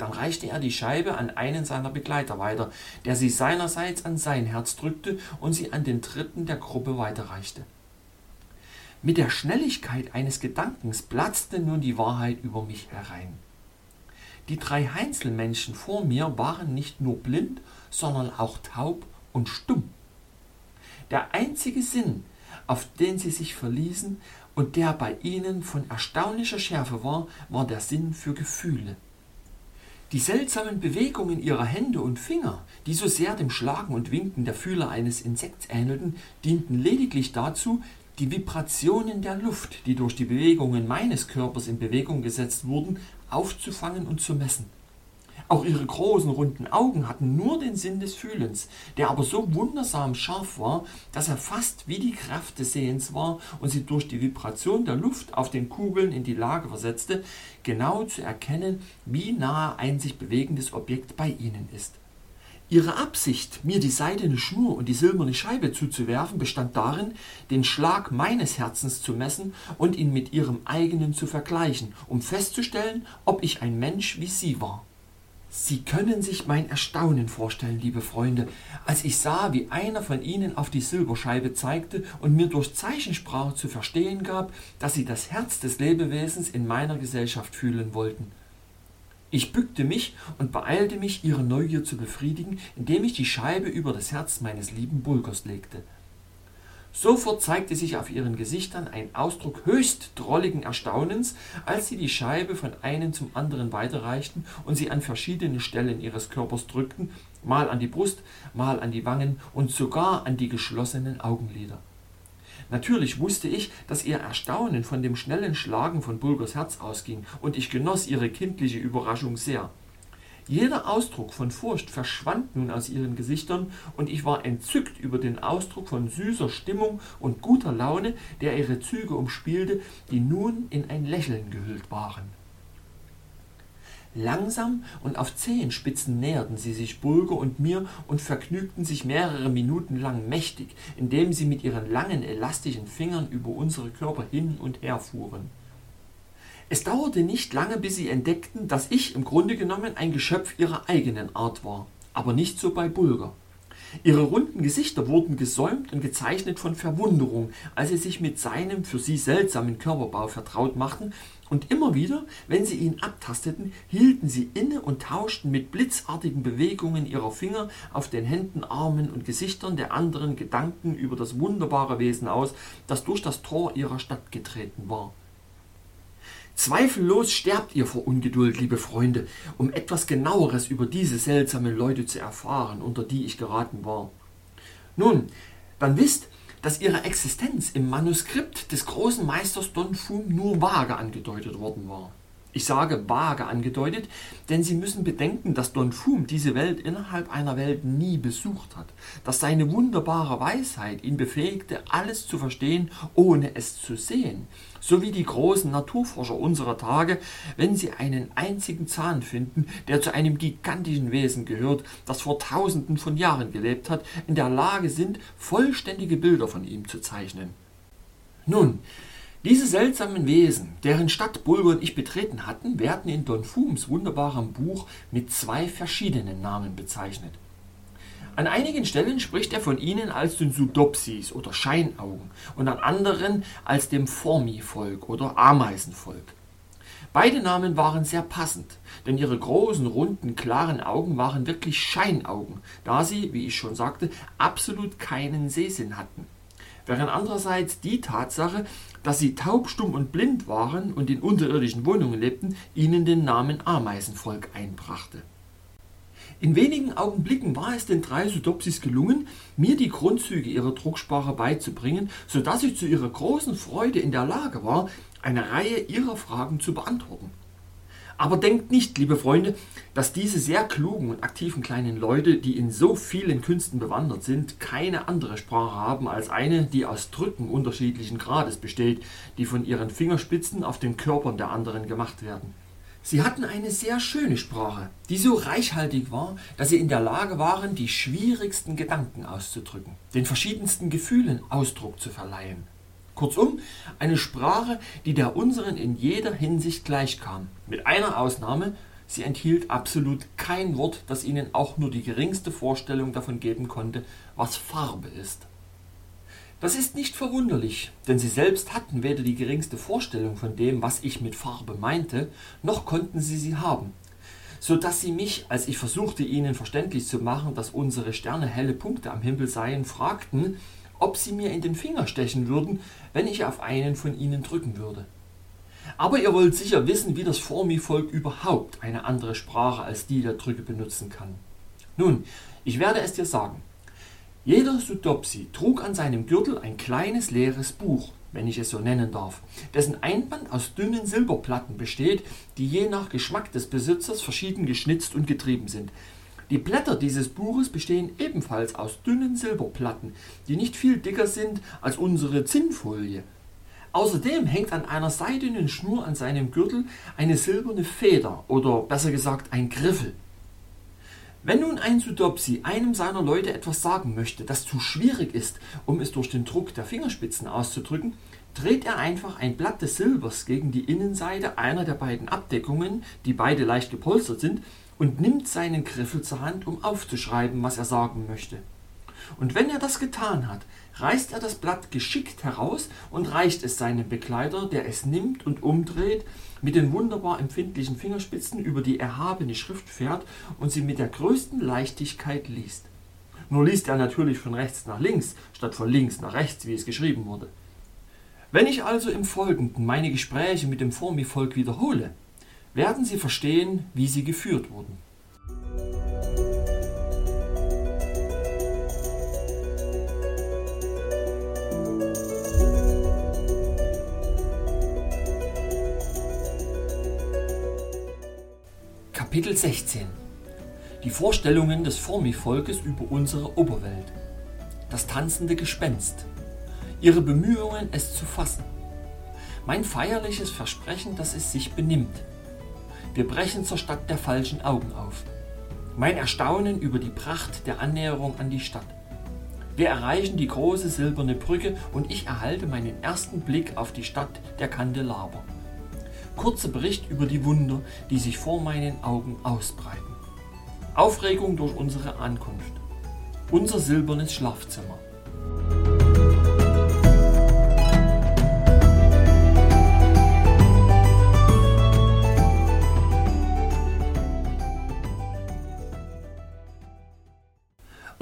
Dann reichte er die Scheibe an einen seiner Begleiter weiter, der sie seinerseits an sein Herz drückte und sie an den dritten der Gruppe weiterreichte. Mit der Schnelligkeit eines Gedankens platzte nun die Wahrheit über mich herein. Die drei Heinzelmenschen vor mir waren nicht nur blind, sondern auch taub und stumm. Der einzige Sinn, auf den sie sich verließen und der bei ihnen von erstaunlicher Schärfe war, war der Sinn für Gefühle. Die seltsamen Bewegungen ihrer Hände und Finger, die so sehr dem Schlagen und Winken der Fühler eines Insekts ähnelten, dienten lediglich dazu, die Vibrationen der Luft, die durch die Bewegungen meines Körpers in Bewegung gesetzt wurden, aufzufangen und zu messen. Auch ihre großen runden Augen hatten nur den Sinn des Fühlens, der aber so wundersam scharf war, dass er fast wie die Kraft des Sehens war und sie durch die Vibration der Luft auf den Kugeln in die Lage versetzte, genau zu erkennen, wie nahe ein sich bewegendes Objekt bei ihnen ist. Ihre Absicht, mir die seidene Schnur und die silberne Scheibe zuzuwerfen, bestand darin, den Schlag meines Herzens zu messen und ihn mit ihrem eigenen zu vergleichen, um festzustellen, ob ich ein Mensch wie sie war. Sie können sich mein Erstaunen vorstellen, liebe Freunde, als ich sah, wie einer von ihnen auf die Silberscheibe zeigte und mir durch Zeichensprache zu verstehen gab, dass sie das Herz des Lebewesens in meiner Gesellschaft fühlen wollten. Ich bückte mich und beeilte mich, ihre Neugier zu befriedigen, indem ich die Scheibe über das Herz meines lieben Bulgers legte. Sofort zeigte sich auf ihren Gesichtern ein Ausdruck höchst drolligen Erstaunens, als sie die Scheibe von einem zum anderen weiterreichten und sie an verschiedene Stellen ihres Körpers drückten, mal an die Brust, mal an die Wangen und sogar an die geschlossenen Augenlider. Natürlich wusste ich, dass ihr Erstaunen von dem schnellen Schlagen von Bulgers Herz ausging, und ich genoss ihre kindliche Überraschung sehr. Jeder Ausdruck von Furcht verschwand nun aus ihren Gesichtern, und ich war entzückt über den Ausdruck von süßer Stimmung und guter Laune, der ihre Züge umspielte, die nun in ein Lächeln gehüllt waren. Langsam und auf Zehenspitzen näherten sie sich Bulger und mir und vergnügten sich mehrere Minuten lang mächtig, indem sie mit ihren langen elastischen Fingern über unsere Körper hin und her fuhren. Es dauerte nicht lange, bis sie entdeckten, dass ich im Grunde genommen ein Geschöpf ihrer eigenen Art war, aber nicht so bei Bulger. Ihre runden Gesichter wurden gesäumt und gezeichnet von Verwunderung, als sie sich mit seinem für sie seltsamen Körperbau vertraut machten, und immer wieder, wenn sie ihn abtasteten, hielten sie inne und tauschten mit blitzartigen Bewegungen ihrer Finger auf den Händen, Armen und Gesichtern der anderen Gedanken über das wunderbare Wesen aus, das durch das Tor ihrer Stadt getreten war. Zweifellos sterbt ihr vor Ungeduld, liebe Freunde, um etwas genaueres über diese seltsamen Leute zu erfahren, unter die ich geraten war. Nun, dann wisst, dass ihre Existenz im Manuskript des großen Meisters Don Fum nur vage angedeutet worden war. Ich sage vage angedeutet, denn Sie müssen bedenken, dass Don Fum diese Welt innerhalb einer Welt nie besucht hat, dass seine wunderbare Weisheit ihn befähigte, alles zu verstehen, ohne es zu sehen, so wie die großen Naturforscher unserer Tage, wenn sie einen einzigen Zahn finden, der zu einem gigantischen Wesen gehört, das vor tausenden von Jahren gelebt hat, in der Lage sind, vollständige Bilder von ihm zu zeichnen. Nun, diese seltsamen Wesen, deren Stadt Bulger und ich betreten hatten, werden in Don Fums wunderbarem Buch mit zwei verschiedenen Namen bezeichnet. An einigen Stellen spricht er von ihnen als den Sudopsis oder Scheinaugen und an anderen als dem Formi-Volk oder Ameisenvolk. Beide Namen waren sehr passend, denn ihre großen, runden, klaren Augen waren wirklich Scheinaugen, da sie, wie ich schon sagte, absolut keinen Sehsinn hatten während andererseits die Tatsache, dass sie taub, stumm und blind waren und in unterirdischen Wohnungen lebten, ihnen den Namen Ameisenvolk einbrachte. In wenigen Augenblicken war es den drei Sudopsis gelungen, mir die Grundzüge ihrer Drucksprache beizubringen, so dass ich zu ihrer großen Freude in der Lage war, eine Reihe ihrer Fragen zu beantworten. Aber denkt nicht, liebe Freunde, dass diese sehr klugen und aktiven kleinen Leute, die in so vielen Künsten bewandert sind, keine andere Sprache haben als eine, die aus Drücken unterschiedlichen Grades besteht, die von ihren Fingerspitzen auf den Körpern der anderen gemacht werden. Sie hatten eine sehr schöne Sprache, die so reichhaltig war, dass sie in der Lage waren, die schwierigsten Gedanken auszudrücken, den verschiedensten Gefühlen Ausdruck zu verleihen. Kurzum, eine Sprache, die der unseren in jeder Hinsicht gleichkam. Mit einer Ausnahme, sie enthielt absolut kein Wort, das ihnen auch nur die geringste Vorstellung davon geben konnte, was Farbe ist. Das ist nicht verwunderlich, denn sie selbst hatten weder die geringste Vorstellung von dem, was ich mit Farbe meinte, noch konnten sie sie haben, so dass sie mich, als ich versuchte ihnen verständlich zu machen, dass unsere Sterne helle Punkte am Himmel seien, fragten, ob sie mir in den Finger stechen würden, wenn ich auf einen von ihnen drücken würde. Aber ihr wollt sicher wissen, wie das Formi-Volk überhaupt eine andere Sprache als die der Drücke benutzen kann. Nun, ich werde es dir sagen. Jeder Sudopsi trug an seinem Gürtel ein kleines leeres Buch, wenn ich es so nennen darf, dessen Einband aus dünnen Silberplatten besteht, die je nach Geschmack des Besitzers verschieden geschnitzt und getrieben sind. Die Blätter dieses Buches bestehen ebenfalls aus dünnen Silberplatten, die nicht viel dicker sind als unsere Zinnfolie. Außerdem hängt an einer seidenen Schnur an seinem Gürtel eine silberne Feder oder besser gesagt ein Griffel. Wenn nun ein Sudopsi einem seiner Leute etwas sagen möchte, das zu schwierig ist, um es durch den Druck der Fingerspitzen auszudrücken, dreht er einfach ein Blatt des Silbers gegen die Innenseite einer der beiden Abdeckungen, die beide leicht gepolstert sind, und nimmt seinen Griffel zur Hand, um aufzuschreiben, was er sagen möchte. Und wenn er das getan hat, reißt er das Blatt geschickt heraus und reicht es seinem Begleiter, der es nimmt und umdreht, mit den wunderbar empfindlichen Fingerspitzen über die erhabene Schrift fährt und sie mit der größten Leichtigkeit liest. Nur liest er natürlich von rechts nach links, statt von links nach rechts, wie es geschrieben wurde. Wenn ich also im Folgenden meine Gespräche mit dem Formi-Volk wiederhole, werden Sie verstehen, wie sie geführt wurden. Kapitel 16 Die Vorstellungen des Formi-Volkes über unsere Oberwelt. Das tanzende Gespenst. Ihre Bemühungen, es zu fassen. Mein feierliches Versprechen, dass es sich benimmt. Wir brechen zur Stadt der falschen Augen auf. Mein Erstaunen über die Pracht der Annäherung an die Stadt. Wir erreichen die große silberne Brücke und ich erhalte meinen ersten Blick auf die Stadt der Kandelaber kurzer Bericht über die Wunder, die sich vor meinen Augen ausbreiten. Aufregung durch unsere Ankunft. Unser silbernes Schlafzimmer.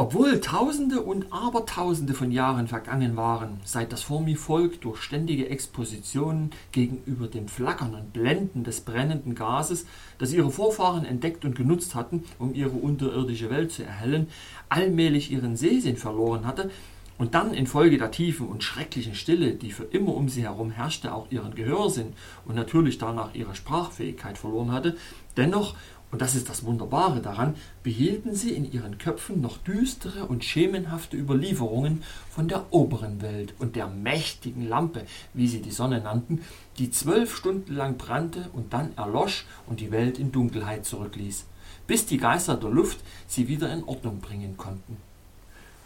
Obwohl Tausende und Abertausende von Jahren vergangen waren, seit das Formi-Volk durch ständige Expositionen gegenüber dem Flackern und Blenden des brennenden Gases, das ihre Vorfahren entdeckt und genutzt hatten, um ihre unterirdische Welt zu erhellen, allmählich ihren Sehsinn verloren hatte und dann infolge der tiefen und schrecklichen Stille, die für immer um sie herum herrschte, auch ihren Gehörsinn und natürlich danach ihre Sprachfähigkeit verloren hatte, dennoch und das ist das Wunderbare daran, behielten sie in ihren Köpfen noch düstere und schemenhafte Überlieferungen von der oberen Welt und der mächtigen Lampe, wie sie die Sonne nannten, die zwölf Stunden lang brannte und dann erlosch und die Welt in Dunkelheit zurückließ, bis die Geister der Luft sie wieder in Ordnung bringen konnten.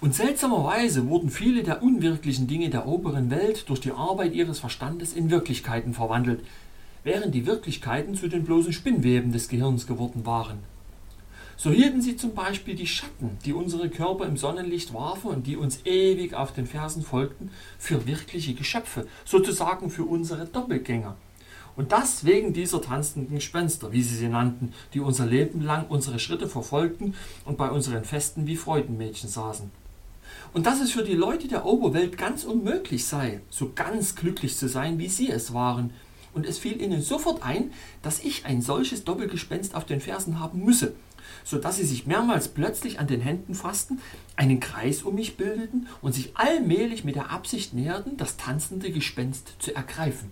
Und seltsamerweise wurden viele der unwirklichen Dinge der oberen Welt durch die Arbeit ihres Verstandes in Wirklichkeiten verwandelt, während die Wirklichkeiten zu den bloßen Spinnweben des Gehirns geworden waren. So hielten sie zum Beispiel die Schatten, die unsere Körper im Sonnenlicht warfen und die uns ewig auf den Fersen folgten, für wirkliche Geschöpfe, sozusagen für unsere Doppelgänger. Und das wegen dieser tanzenden Gespenster, wie sie sie nannten, die unser Leben lang unsere Schritte verfolgten und bei unseren Festen wie Freudenmädchen saßen. Und dass es für die Leute der Oberwelt ganz unmöglich sei, so ganz glücklich zu sein, wie sie es waren, und es fiel ihnen sofort ein, dass ich ein solches Doppelgespenst auf den Fersen haben müsse, so dass sie sich mehrmals plötzlich an den Händen fassten, einen Kreis um mich bildeten und sich allmählich mit der Absicht näherten, das tanzende Gespenst zu ergreifen.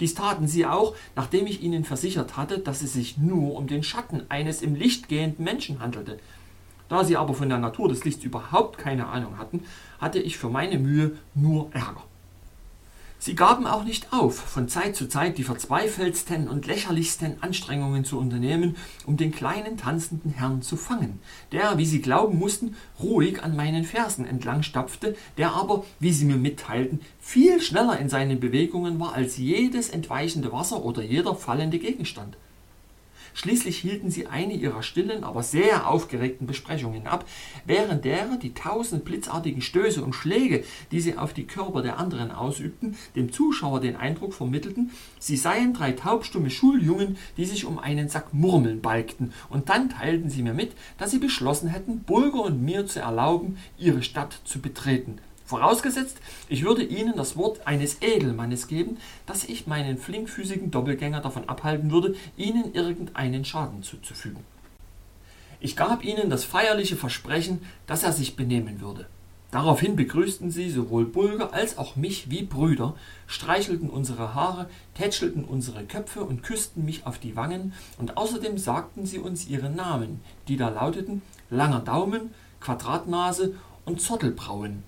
Dies taten sie auch, nachdem ich ihnen versichert hatte, dass es sich nur um den Schatten eines im Licht gehenden Menschen handelte. Da sie aber von der Natur des Lichts überhaupt keine Ahnung hatten, hatte ich für meine Mühe nur Ärger. Sie gaben auch nicht auf, von Zeit zu Zeit die verzweifeltsten und lächerlichsten Anstrengungen zu unternehmen, um den kleinen tanzenden Herrn zu fangen, der, wie sie glauben mussten, ruhig an meinen Fersen entlang stapfte, der aber, wie sie mir mitteilten, viel schneller in seinen Bewegungen war als jedes entweichende Wasser oder jeder fallende Gegenstand. Schließlich hielten sie eine ihrer stillen, aber sehr aufgeregten Besprechungen ab, während derer die tausend blitzartigen Stöße und Schläge, die sie auf die Körper der anderen ausübten, dem Zuschauer den Eindruck vermittelten, sie seien drei taubstumme Schuljungen, die sich um einen Sack Murmeln balgten, und dann teilten sie mir mit, dass sie beschlossen hätten, Bulger und mir zu erlauben, ihre Stadt zu betreten, Vorausgesetzt, ich würde Ihnen das Wort eines Edelmannes geben, dass ich meinen flinkfüßigen Doppelgänger davon abhalten würde, Ihnen irgendeinen Schaden zuzufügen. Ich gab Ihnen das feierliche Versprechen, dass er sich benehmen würde. Daraufhin begrüßten sie sowohl Bulger als auch mich wie Brüder, streichelten unsere Haare, tätschelten unsere Köpfe und küssten mich auf die Wangen, und außerdem sagten sie uns ihre Namen, die da lauteten Langer Daumen, Quadratnase und Zottelbrauen.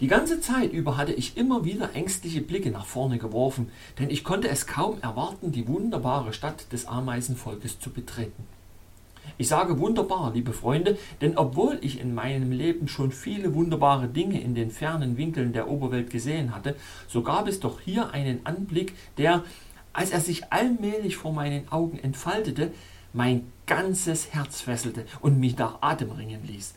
Die ganze Zeit über hatte ich immer wieder ängstliche Blicke nach vorne geworfen, denn ich konnte es kaum erwarten, die wunderbare Stadt des Ameisenvolkes zu betreten. Ich sage wunderbar, liebe Freunde, denn obwohl ich in meinem Leben schon viele wunderbare Dinge in den fernen Winkeln der Oberwelt gesehen hatte, so gab es doch hier einen Anblick, der, als er sich allmählich vor meinen Augen entfaltete, mein ganzes Herz fesselte und mich nach Atem ringen ließ.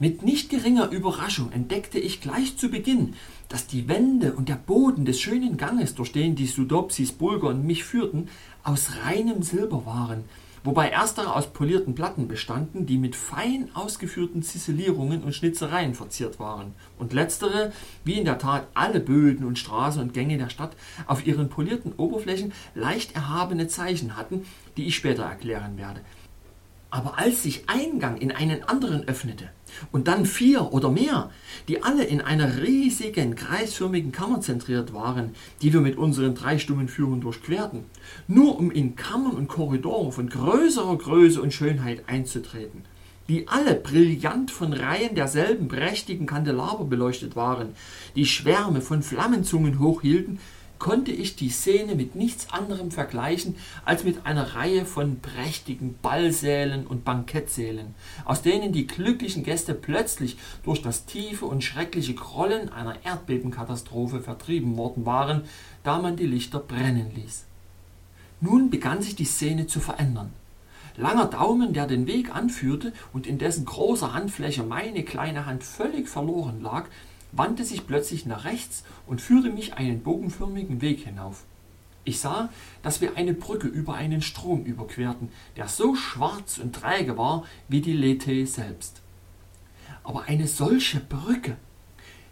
Mit nicht geringer Überraschung entdeckte ich gleich zu Beginn, dass die Wände und der Boden des schönen Ganges, durch den die Sudopsis, Bulger und mich führten, aus reinem Silber waren, wobei erstere aus polierten Platten bestanden, die mit fein ausgeführten Ziselierungen und Schnitzereien verziert waren, und letztere, wie in der Tat alle Böden und Straßen und Gänge der Stadt, auf ihren polierten Oberflächen leicht erhabene Zeichen hatten, die ich später erklären werde. Aber als sich Eingang in einen anderen öffnete und dann vier oder mehr, die alle in einer riesigen kreisförmigen Kammer zentriert waren, die wir mit unseren drei Stummenführern durchquerten, nur um in Kammern und Korridore von größerer Größe und Schönheit einzutreten, die alle brillant von Reihen derselben prächtigen Kandelaber beleuchtet waren, die Schwärme von Flammenzungen hochhielten, konnte ich die Szene mit nichts anderem vergleichen als mit einer Reihe von prächtigen Ballsälen und Bankettsälen, aus denen die glücklichen Gäste plötzlich durch das tiefe und schreckliche Grollen einer Erdbebenkatastrophe vertrieben worden waren, da man die Lichter brennen ließ. Nun begann sich die Szene zu verändern. Langer Daumen, der den Weg anführte und in dessen großer Handfläche meine kleine Hand völlig verloren lag, wandte sich plötzlich nach rechts und führte mich einen bogenförmigen Weg hinauf. Ich sah, dass wir eine Brücke über einen Strom überquerten, der so schwarz und träge war wie die Lethe selbst. Aber eine solche Brücke!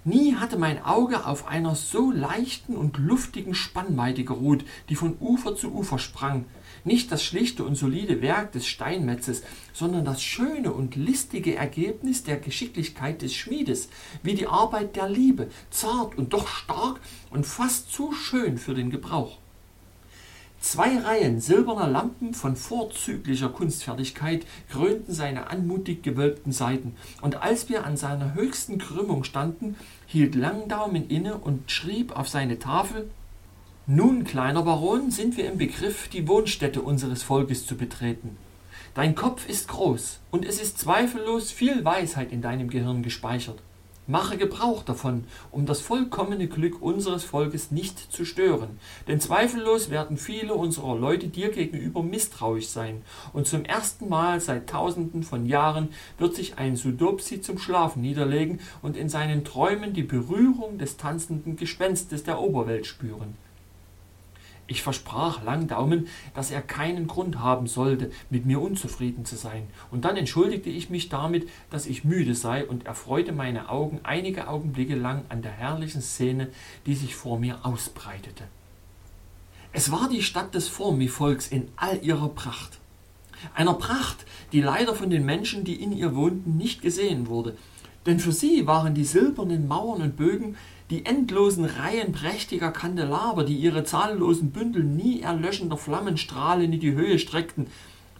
Nie hatte mein Auge auf einer so leichten und luftigen Spannweite geruht, die von Ufer zu Ufer sprang, nicht das schlichte und solide Werk des Steinmetzes, sondern das schöne und listige Ergebnis der Geschicklichkeit des Schmiedes, wie die Arbeit der Liebe, zart und doch stark und fast zu schön für den Gebrauch. Zwei Reihen silberner Lampen von vorzüglicher Kunstfertigkeit krönten seine anmutig gewölbten Seiten, und als wir an seiner höchsten Krümmung standen, hielt Langdaumen inne und schrieb auf seine Tafel nun, kleiner Baron, sind wir im Begriff, die Wohnstätte unseres Volkes zu betreten. Dein Kopf ist groß, und es ist zweifellos viel Weisheit in deinem Gehirn gespeichert. Mache Gebrauch davon, um das vollkommene Glück unseres Volkes nicht zu stören, denn zweifellos werden viele unserer Leute dir gegenüber misstrauisch sein, und zum ersten Mal seit tausenden von Jahren wird sich ein Sudopsi zum Schlafen niederlegen und in seinen Träumen die Berührung des tanzenden Gespenstes der Oberwelt spüren. Ich versprach Langdaumen, dass er keinen Grund haben sollte, mit mir unzufrieden zu sein, und dann entschuldigte ich mich damit, dass ich müde sei und erfreute meine Augen einige Augenblicke lang an der herrlichen Szene, die sich vor mir ausbreitete. Es war die Stadt des Formivolks in all ihrer Pracht. Einer Pracht, die leider von den Menschen, die in ihr wohnten, nicht gesehen wurde, denn für sie waren die silbernen Mauern und Bögen die endlosen Reihen prächtiger Kandelaber, die ihre zahllosen Bündel nie erlöschender Flammenstrahlen in die Höhe streckten,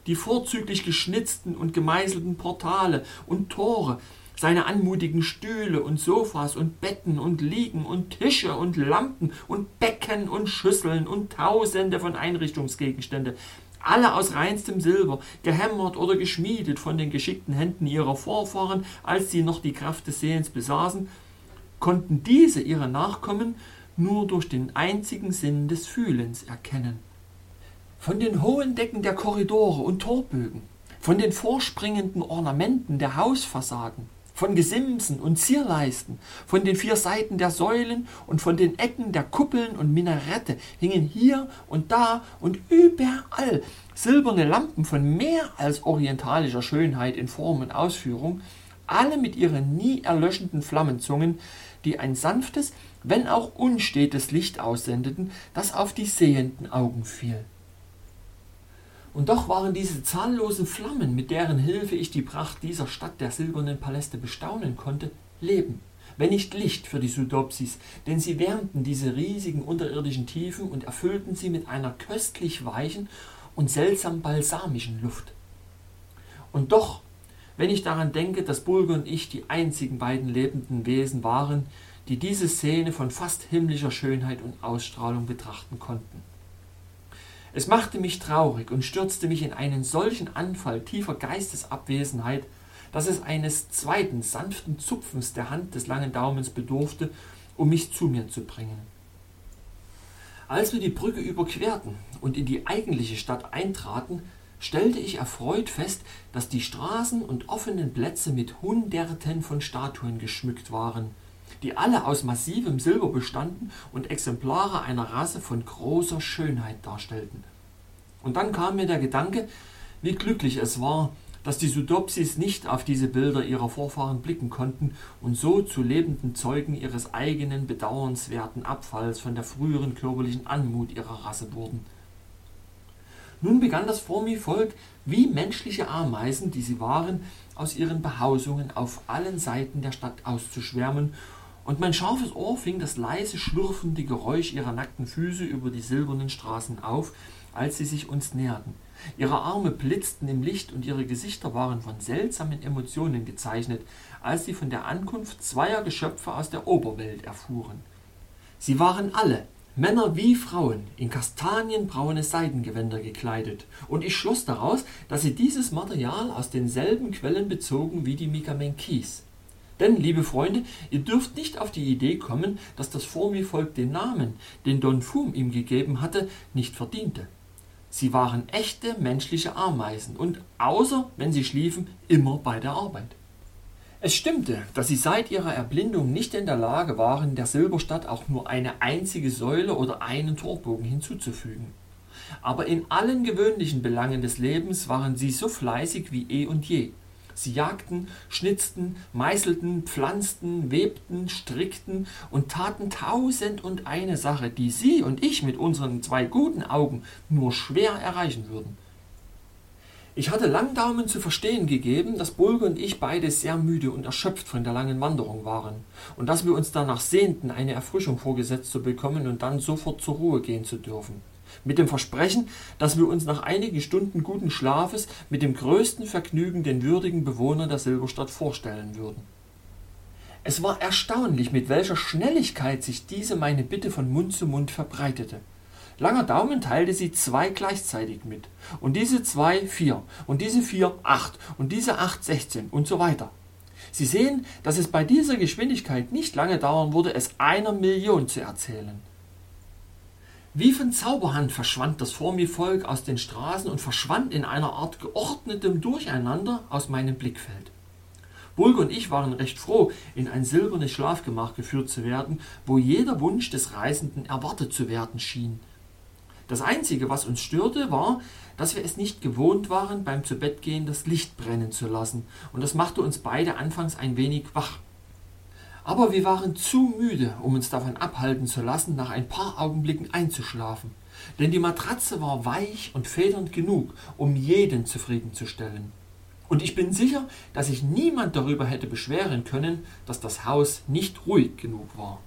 die vorzüglich geschnitzten und gemeißelten Portale und Tore, seine anmutigen Stühle und Sofas und Betten und Liegen und Tische und Lampen und Becken und Schüsseln und tausende von Einrichtungsgegenstände, alle aus reinstem Silber, gehämmert oder geschmiedet von den geschickten Händen ihrer Vorfahren, als sie noch die Kraft des Sehens besaßen, konnten diese ihre Nachkommen nur durch den einzigen Sinn des Fühlens erkennen. Von den hohen Decken der Korridore und Torbögen, von den vorspringenden Ornamenten der Hausfassaden, von Gesimsen und Zierleisten, von den vier Seiten der Säulen und von den Ecken der Kuppeln und Minarette hingen hier und da und überall silberne Lampen von mehr als orientalischer Schönheit in Form und Ausführung, alle mit ihren nie erlöschenden Flammenzungen, die ein sanftes, wenn auch unstetes Licht aussendeten, das auf die sehenden Augen fiel. Und doch waren diese zahllosen Flammen, mit deren Hilfe ich die Pracht dieser Stadt der silbernen Paläste bestaunen konnte, Leben, wenn nicht Licht für die Sudopsis, denn sie wärmten diese riesigen unterirdischen Tiefen und erfüllten sie mit einer köstlich weichen und seltsam balsamischen Luft. Und doch wenn ich daran denke, dass Bulger und ich die einzigen beiden lebenden Wesen waren, die diese Szene von fast himmlischer Schönheit und Ausstrahlung betrachten konnten. Es machte mich traurig und stürzte mich in einen solchen Anfall tiefer Geistesabwesenheit, dass es eines zweiten sanften Zupfens der Hand des langen Daumens bedurfte, um mich zu mir zu bringen. Als wir die Brücke überquerten und in die eigentliche Stadt eintraten, stellte ich erfreut fest, dass die Straßen und offenen Plätze mit Hunderten von Statuen geschmückt waren, die alle aus massivem Silber bestanden und Exemplare einer Rasse von großer Schönheit darstellten. Und dann kam mir der Gedanke, Wie glücklich es war, dass die Sudopsis nicht auf diese Bilder ihrer Vorfahren blicken konnten und so zu lebenden Zeugen ihres eigenen bedauernswerten Abfalls von der früheren körperlichen Anmut ihrer Rasse wurden. Nun begann das Formi-Volk, wie menschliche Ameisen, die sie waren, aus ihren Behausungen auf allen Seiten der Stadt auszuschwärmen, und mein scharfes Ohr fing das leise schlürfende Geräusch ihrer nackten Füße über die silbernen Straßen auf, als sie sich uns näherten. Ihre Arme blitzten im Licht und ihre Gesichter waren von seltsamen Emotionen gezeichnet, als sie von der Ankunft zweier Geschöpfe aus der Oberwelt erfuhren. Sie waren alle, Männer wie Frauen, in kastanienbraune Seidengewänder gekleidet, und ich schloss daraus, dass sie dieses Material aus denselben Quellen bezogen wie die Mikamenkis. Denn, liebe Freunde, ihr dürft nicht auf die Idee kommen, dass das Formi-Volk den Namen, den Don Fum ihm gegeben hatte, nicht verdiente. Sie waren echte menschliche Ameisen und, außer wenn sie schliefen, immer bei der Arbeit. Es stimmte, dass sie seit ihrer Erblindung nicht in der Lage waren, der Silberstadt auch nur eine einzige Säule oder einen Torbogen hinzuzufügen. Aber in allen gewöhnlichen Belangen des Lebens waren sie so fleißig wie eh und je. Sie jagten, schnitzten, meißelten, pflanzten, webten, strickten und taten tausend und eine Sache, die Sie und ich mit unseren zwei guten Augen nur schwer erreichen würden. Ich hatte Langdaumen zu verstehen gegeben, dass Bulge und ich beide sehr müde und erschöpft von der langen Wanderung waren und dass wir uns danach sehnten, eine Erfrischung vorgesetzt zu bekommen und dann sofort zur Ruhe gehen zu dürfen mit dem Versprechen, dass wir uns nach einigen Stunden guten Schlafes mit dem größten Vergnügen den würdigen Bewohner der Silberstadt vorstellen würden. Es war erstaunlich, mit welcher Schnelligkeit sich diese meine Bitte von Mund zu Mund verbreitete. Langer Daumen teilte sie zwei gleichzeitig mit, und diese zwei vier, und diese vier acht, und diese acht sechzehn und so weiter. Sie sehen, dass es bei dieser Geschwindigkeit nicht lange dauern würde, es einer Million zu erzählen. Wie von Zauberhand verschwand das Formivolk aus den Straßen und verschwand in einer Art geordnetem Durcheinander aus meinem Blickfeld. Bulge und ich waren recht froh, in ein silbernes Schlafgemach geführt zu werden, wo jeder Wunsch des Reisenden erwartet zu werden schien. Das Einzige, was uns störte, war, dass wir es nicht gewohnt waren, beim Zubettgehen das Licht brennen zu lassen, und das machte uns beide anfangs ein wenig wach. Aber wir waren zu müde, um uns davon abhalten zu lassen, nach ein paar Augenblicken einzuschlafen, denn die Matratze war weich und federnd genug, um jeden zufriedenzustellen. Und ich bin sicher, dass sich niemand darüber hätte beschweren können, dass das Haus nicht ruhig genug war.